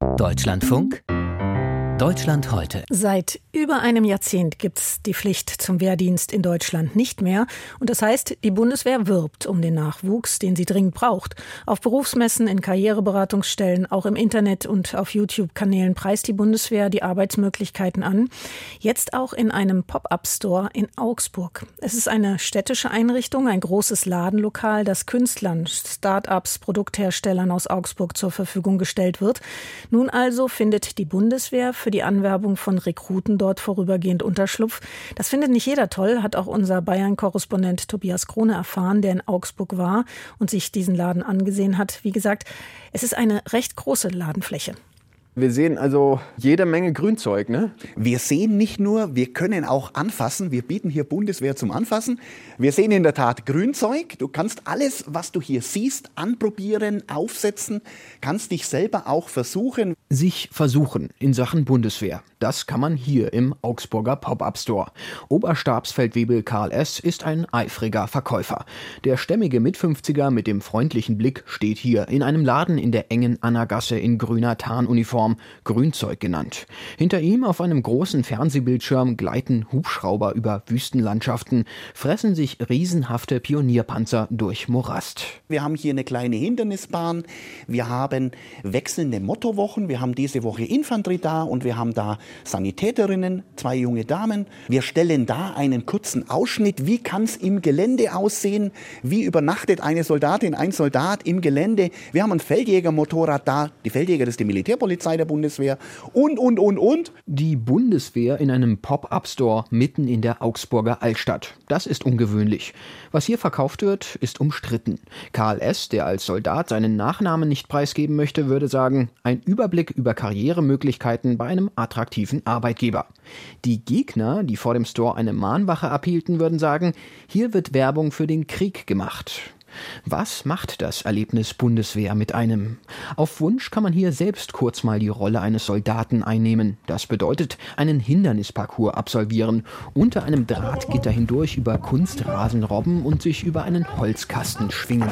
Deutschlandfunk Deutschland heute. Seit über einem Jahrzehnt gibt es die Pflicht zum Wehrdienst in Deutschland nicht mehr. Und das heißt, die Bundeswehr wirbt um den Nachwuchs, den sie dringend braucht. Auf Berufsmessen, in Karriereberatungsstellen, auch im Internet und auf YouTube-Kanälen preist die Bundeswehr die Arbeitsmöglichkeiten an. Jetzt auch in einem Pop-up-Store in Augsburg. Es ist eine städtische Einrichtung, ein großes Ladenlokal, das Künstlern, Start-ups, Produktherstellern aus Augsburg zur Verfügung gestellt wird. Nun also findet die Bundeswehr für für die Anwerbung von Rekruten dort vorübergehend Unterschlupf. Das findet nicht jeder toll, hat auch unser Bayern-Korrespondent Tobias Krone erfahren, der in Augsburg war und sich diesen Laden angesehen hat. Wie gesagt, es ist eine recht große Ladenfläche. Wir sehen also jede Menge Grünzeug, ne? Wir sehen nicht nur, wir können auch anfassen. Wir bieten hier Bundeswehr zum Anfassen. Wir sehen in der Tat Grünzeug. Du kannst alles, was du hier siehst, anprobieren, aufsetzen, kannst dich selber auch versuchen. Sich versuchen in Sachen Bundeswehr. Das kann man hier im Augsburger Pop-Up Store. Oberstabsfeldwebel Karl S. ist ein eifriger Verkäufer. Der stämmige Mit-50er mit dem freundlichen Blick steht hier in einem Laden in der engen Anna-Gasse in grüner Tarnuniform, Grünzeug genannt. Hinter ihm auf einem großen Fernsehbildschirm gleiten Hubschrauber über Wüstenlandschaften, fressen sich riesenhafte Pionierpanzer durch Morast. Wir haben hier eine kleine Hindernisbahn, wir haben wechselnde Mottowochen, wir haben diese Woche Infanterie da und wir haben da Sanitäterinnen, zwei junge Damen. Wir stellen da einen kurzen Ausschnitt. Wie kann es im Gelände aussehen? Wie übernachtet eine Soldatin, ein Soldat im Gelände? Wir haben ein Feldjägermotorrad da. Die Feldjäger, das ist die Militärpolizei der Bundeswehr. Und, und, und, und. Die Bundeswehr in einem Pop-up-Store mitten in der Augsburger Altstadt. Das ist ungewöhnlich. Was hier verkauft wird, ist umstritten. Karl S., der als Soldat seinen Nachnamen nicht preisgeben möchte, würde sagen, ein Überblick über Karrieremöglichkeiten bei einem attraktiven attraktiven Arbeitgeber. Die Gegner, die vor dem Store eine Mahnwache abhielten, würden sagen, hier wird Werbung für den Krieg gemacht. Was macht das Erlebnis Bundeswehr mit einem? Auf Wunsch kann man hier selbst kurz mal die Rolle eines Soldaten einnehmen. Das bedeutet einen Hindernisparcours absolvieren, unter einem Drahtgitter hindurch über Kunstrasen robben und sich über einen Holzkasten schwingen.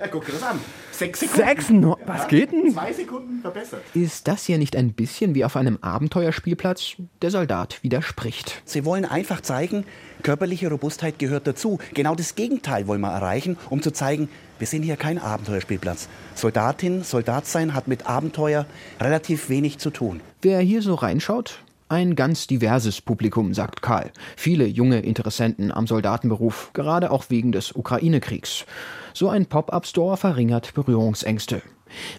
Ja, guck dir das an. Sechs Sekunden. Sechs no Was geht denn? Zwei Sekunden verbessert. Ist das hier nicht ein bisschen wie auf einem Abenteuerspielplatz? Der Soldat widerspricht. Sie wollen einfach zeigen, körperliche Robustheit gehört dazu. Genau das Gegenteil wollen wir erreichen, um zu zeigen, wir sind hier kein Abenteuerspielplatz. Soldatin, Soldat sein hat mit Abenteuer relativ wenig zu tun. Wer hier so reinschaut, ein ganz diverses Publikum, sagt Karl. Viele junge Interessenten am Soldatenberuf, gerade auch wegen des Ukraine-Kriegs. So ein Pop-up-Store verringert Berührungsängste.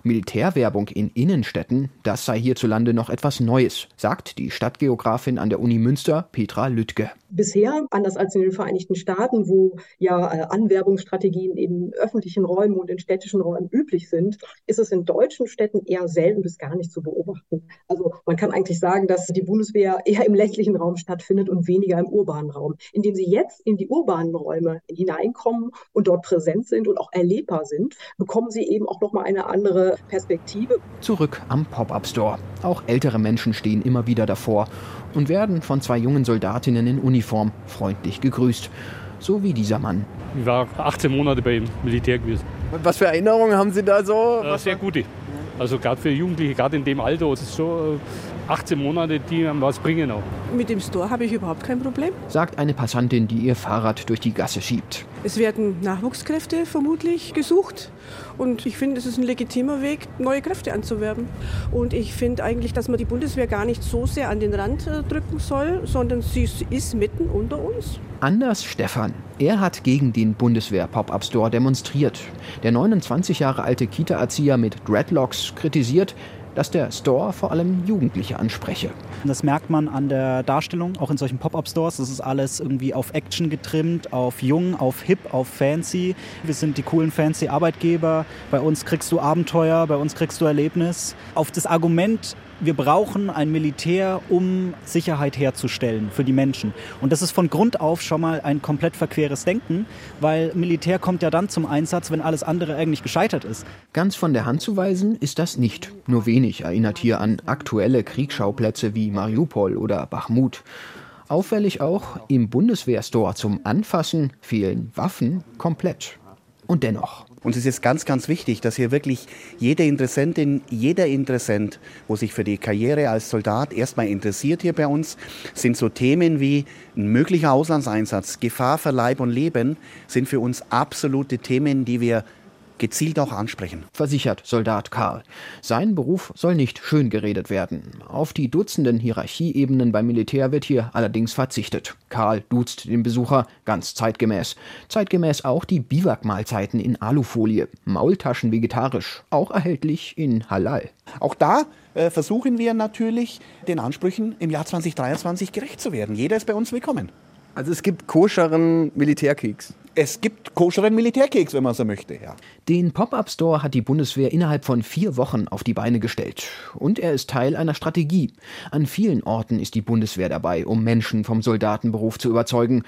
Militärwerbung in Innenstädten, das sei hierzulande noch etwas Neues, sagt die Stadtgeografin an der Uni Münster, Petra Lüttke. Bisher, anders als in den Vereinigten Staaten, wo ja äh, Anwerbungsstrategien in öffentlichen Räumen und in städtischen Räumen üblich sind, ist es in deutschen Städten eher selten bis gar nicht zu beobachten. Also man kann eigentlich sagen, dass die Bundeswehr eher im ländlichen Raum stattfindet und weniger im urbanen Raum. Indem sie jetzt in die urbanen Räume hineinkommen und dort präsent sind und auch erlebbar sind, bekommen sie eben auch nochmal eine andere Perspektive. Zurück am Pop-up Store. Auch ältere Menschen stehen immer wieder davor und werden von zwei jungen Soldatinnen in Uniform freundlich gegrüßt. So wie dieser Mann. Ich war 18 Monate beim Militär gewesen. Was für Erinnerungen haben Sie da so? Äh, sehr gute. Also gerade für Jugendliche, gerade in dem Alter, es ist so 18 Monate, die einem was bringen auch. Mit dem Store habe ich überhaupt kein Problem. Sagt eine Passantin, die ihr Fahrrad durch die Gasse schiebt. Es werden Nachwuchskräfte vermutlich gesucht. Und ich finde, es ist ein legitimer Weg, neue Kräfte anzuwerben. Und ich finde eigentlich, dass man die Bundeswehr gar nicht so sehr an den Rand äh, drücken soll, sondern sie ist mitten unter uns. Anders Stefan. Er hat gegen den Bundeswehr-Pop-Up-Store demonstriert. Der 29 Jahre alte Kita-Erzieher mit Dreadlocks kritisiert, dass der Store vor allem Jugendliche anspreche. Das merkt man an der Darstellung, auch in solchen Pop-up-Stores. Das ist alles irgendwie auf Action getrimmt, auf jung, auf hip, auf fancy. Wir sind die coolen, fancy Arbeitgeber. Bei uns kriegst du Abenteuer, bei uns kriegst du Erlebnis. Auf das Argument wir brauchen ein Militär, um Sicherheit herzustellen für die Menschen. Und das ist von Grund auf schon mal ein komplett verqueres Denken, weil Militär kommt ja dann zum Einsatz, wenn alles andere eigentlich gescheitert ist. Ganz von der Hand zu weisen ist das nicht. Nur wenig erinnert hier an aktuelle Kriegsschauplätze wie Mariupol oder Bachmut. Auffällig auch, im Bundeswehrstore zum Anfassen fehlen Waffen komplett. Und dennoch. Und es ist ganz, ganz wichtig, dass hier wirklich jede Interessentin, jeder Interessent, wo sich für die Karriere als Soldat erstmal interessiert hier bei uns, sind so Themen wie ein möglicher Auslandseinsatz, Gefahr für Leib und Leben, sind für uns absolute Themen, die wir gezielt auch ansprechen. Versichert Soldat Karl. Sein Beruf soll nicht schön geredet werden. Auf die Dutzenden Hierarchieebenen beim Militär wird hier allerdings verzichtet. Karl duzt den Besucher ganz zeitgemäß. Zeitgemäß auch die Biwakmahlzeiten in Alufolie. Maultaschen vegetarisch, auch erhältlich in Halal. Auch da äh, versuchen wir natürlich, den Ansprüchen im Jahr 2023 gerecht zu werden. Jeder ist bei uns willkommen. Also es gibt koscheren Militärkeks. Es gibt koscheren Militärkeks, wenn man so möchte, ja. Den Pop-Up-Store hat die Bundeswehr innerhalb von vier Wochen auf die Beine gestellt. Und er ist Teil einer Strategie. An vielen Orten ist die Bundeswehr dabei, um Menschen vom Soldatenberuf zu überzeugen.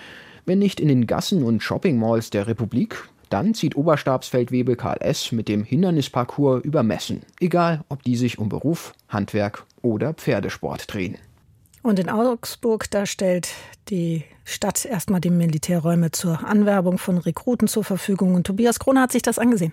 Wenn nicht in den Gassen und Shopping-Malls der Republik, dann zieht Oberstabsfeldwebel Karl S. mit dem Hindernisparcours über Messen. Egal, ob die sich um Beruf, Handwerk oder Pferdesport drehen. Und in Augsburg, da stellt die Stadt erstmal die Militärräume zur Anwerbung von Rekruten zur Verfügung. Und Tobias Krone hat sich das angesehen.